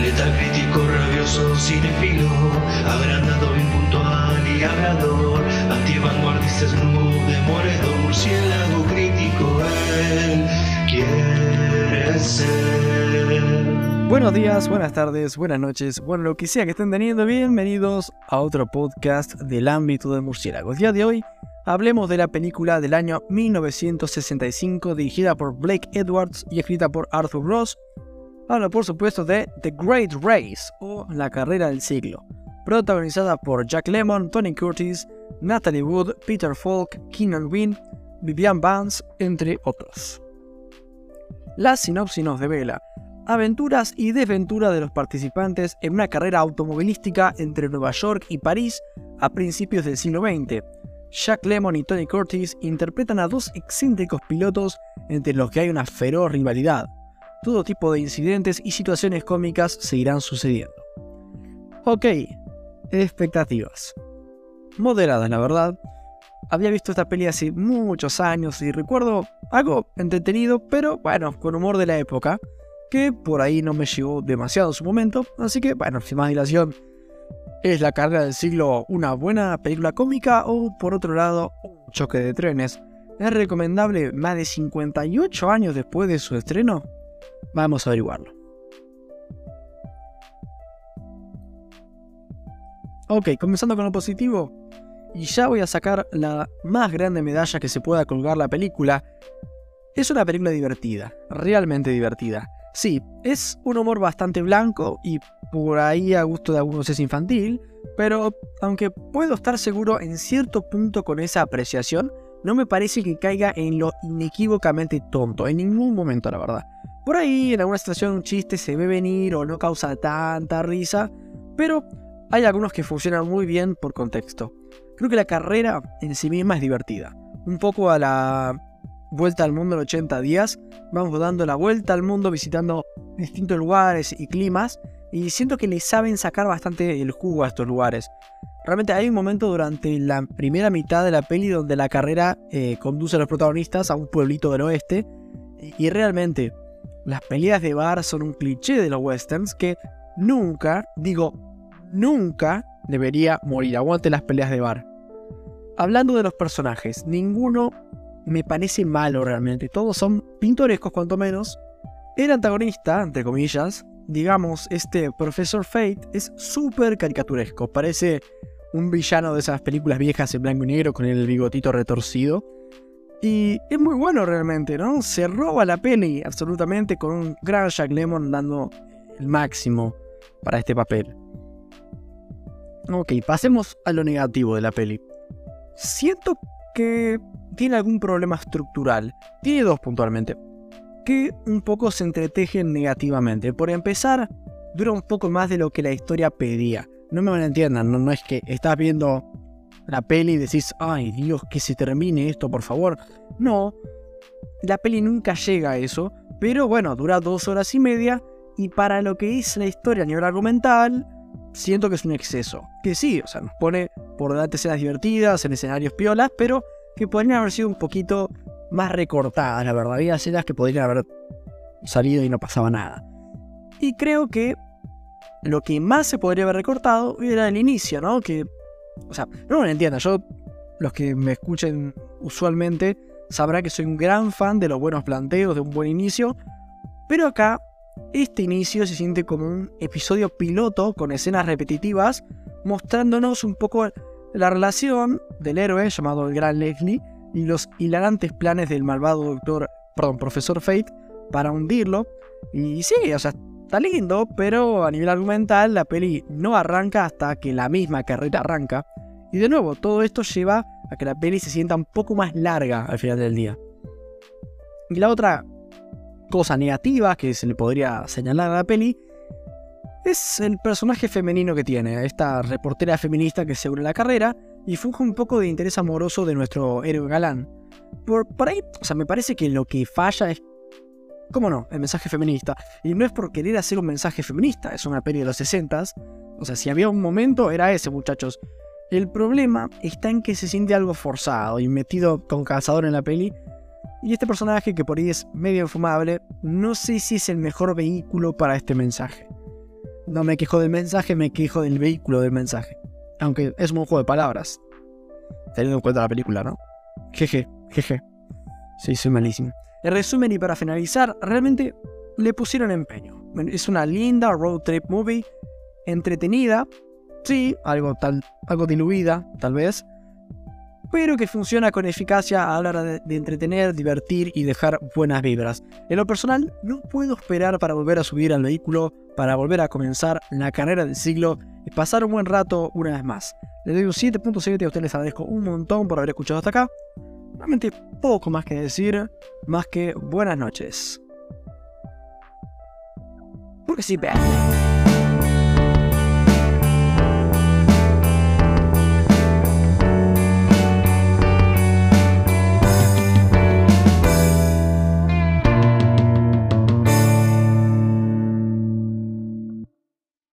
Letal crítico, rabioso, cinefilo, agrandado, impuntual y hablador, antivanguardista, snoop, demoledor, murciélago crítico, él quiere ser. Buenos días, buenas tardes, buenas noches, bueno, lo que sea que estén teniendo, bienvenidos a otro podcast del ámbito del murciélago. El día de hoy hablemos de la película del año 1965 dirigida por Blake Edwards y escrita por Arthur Ross. Habla por supuesto de The Great Race o La Carrera del Siglo, protagonizada por Jack Lemmon, Tony Curtis, Natalie Wood, Peter Falk, Keenan Wynn, Vivian Vance, entre otros. La sinopsis nos devela aventuras y desventuras de los participantes en una carrera automovilística entre Nueva York y París a principios del siglo XX. Jack Lemmon y Tony Curtis interpretan a dos excéntricos pilotos entre los que hay una feroz rivalidad. Todo tipo de incidentes y situaciones cómicas seguirán sucediendo. Ok, expectativas. Moderadas, la verdad. Había visto esta peli hace muchos años y recuerdo algo entretenido, pero bueno, con humor de la época que por ahí no me llegó demasiado en su momento, así que bueno, sin más dilación, ¿es la carrera del siglo una buena película cómica o por otro lado un choque de trenes? ¿Es recomendable más de 58 años después de su estreno? Vamos a averiguarlo. Ok, comenzando con lo positivo, y ya voy a sacar la más grande medalla que se pueda colgar la película. Es una película divertida, realmente divertida. Sí, es un humor bastante blanco y por ahí a gusto de algunos es infantil, pero aunque puedo estar seguro en cierto punto con esa apreciación, no me parece que caiga en lo inequívocamente tonto, en ningún momento la verdad. Por ahí en alguna situación un chiste se ve venir o no causa tanta risa, pero hay algunos que funcionan muy bien por contexto. Creo que la carrera en sí misma es divertida. Un poco a la vuelta al mundo en 80 días. Vamos dando la vuelta al mundo visitando distintos lugares y climas. Y siento que le saben sacar bastante el jugo a estos lugares. Realmente hay un momento durante la primera mitad de la peli donde la carrera eh, conduce a los protagonistas a un pueblito del oeste. Y realmente las peleas de bar son un cliché de los westerns que nunca, digo, nunca debería morir. Aguante las peleas de bar. Hablando de los personajes, ninguno me parece malo realmente. Todos son pintorescos cuanto menos. El antagonista, entre comillas, digamos, este Profesor Fate, es súper caricaturesco. Parece un villano de esas películas viejas en blanco y negro con el bigotito retorcido. Y es muy bueno realmente, ¿no? Se roba la peli absolutamente con un gran Jack Lemon dando el máximo para este papel. Ok, pasemos a lo negativo de la peli. Siento que tiene algún problema estructural. Tiene dos puntualmente. Que un poco se entretejen negativamente. Por empezar, dura un poco más de lo que la historia pedía. No me entender, no, no es que estás viendo la peli y decís, ay Dios, que se termine esto, por favor. No, la peli nunca llega a eso, pero bueno, dura dos horas y media y para lo que es la historia a nivel argumental, siento que es un exceso. Que sí, o sea, nos pone por delante escenas divertidas, en escenarios piolas, pero que podrían haber sido un poquito más recortadas, la verdad. Había escenas que podrían haber salido y no pasaba nada. Y creo que lo que más se podría haber recortado era el inicio, ¿no? Que, o sea, no me entiendan, yo, los que me escuchen usualmente, sabrán que soy un gran fan de los buenos planteos, de un buen inicio, pero acá este inicio se siente como un episodio piloto con escenas repetitivas, mostrándonos un poco la relación del héroe llamado el Gran Leslie y los hilarantes planes del malvado doctor, perdón, profesor Fate para hundirlo. Y sí, o sea, está lindo, pero a nivel argumental la peli no arranca hasta que la misma carrera arranca. Y de nuevo, todo esto lleva a que la peli se sienta un poco más larga al final del día. Y la otra cosa negativa que se le podría señalar a la peli es el personaje femenino que tiene, esta reportera feminista que se une a la carrera y funge un poco de interés amoroso de nuestro héroe galán. Por, por ahí, o sea, me parece que lo que falla es, ¿cómo no?, el mensaje feminista. Y no es por querer hacer un mensaje feminista, es una peli de los 60 O sea, si había un momento, era ese, muchachos. El problema está en que se siente algo forzado y metido con calzador en la peli. Y este personaje, que por ahí es medio infumable, no sé si es el mejor vehículo para este mensaje. no me quejo del mensaje, me quejo del vehículo del mensaje. Aunque es un juego de palabras. Teniendo en cuenta la película, ¿no? Jeje, jeje. Sí, soy malísimo. En resumen y para finalizar, realmente le pusieron empeño. Es una linda road trip movie, entretenida, sí, algo, algo diluida, tal vez, pero que funciona con eficacia a la hora de, de, entretener, divertir y dejar buenas vibras. En lo personal, no puedo esperar para volver a subir al vehículo, para volver a comenzar la carrera del siglo y pasar un buen rato una vez más. Le doy un 7.7 y a ustedes les agradezco un montón por haber escuchado hasta acá. Realmente poco más que decir, más que buenas noches. Porque sí,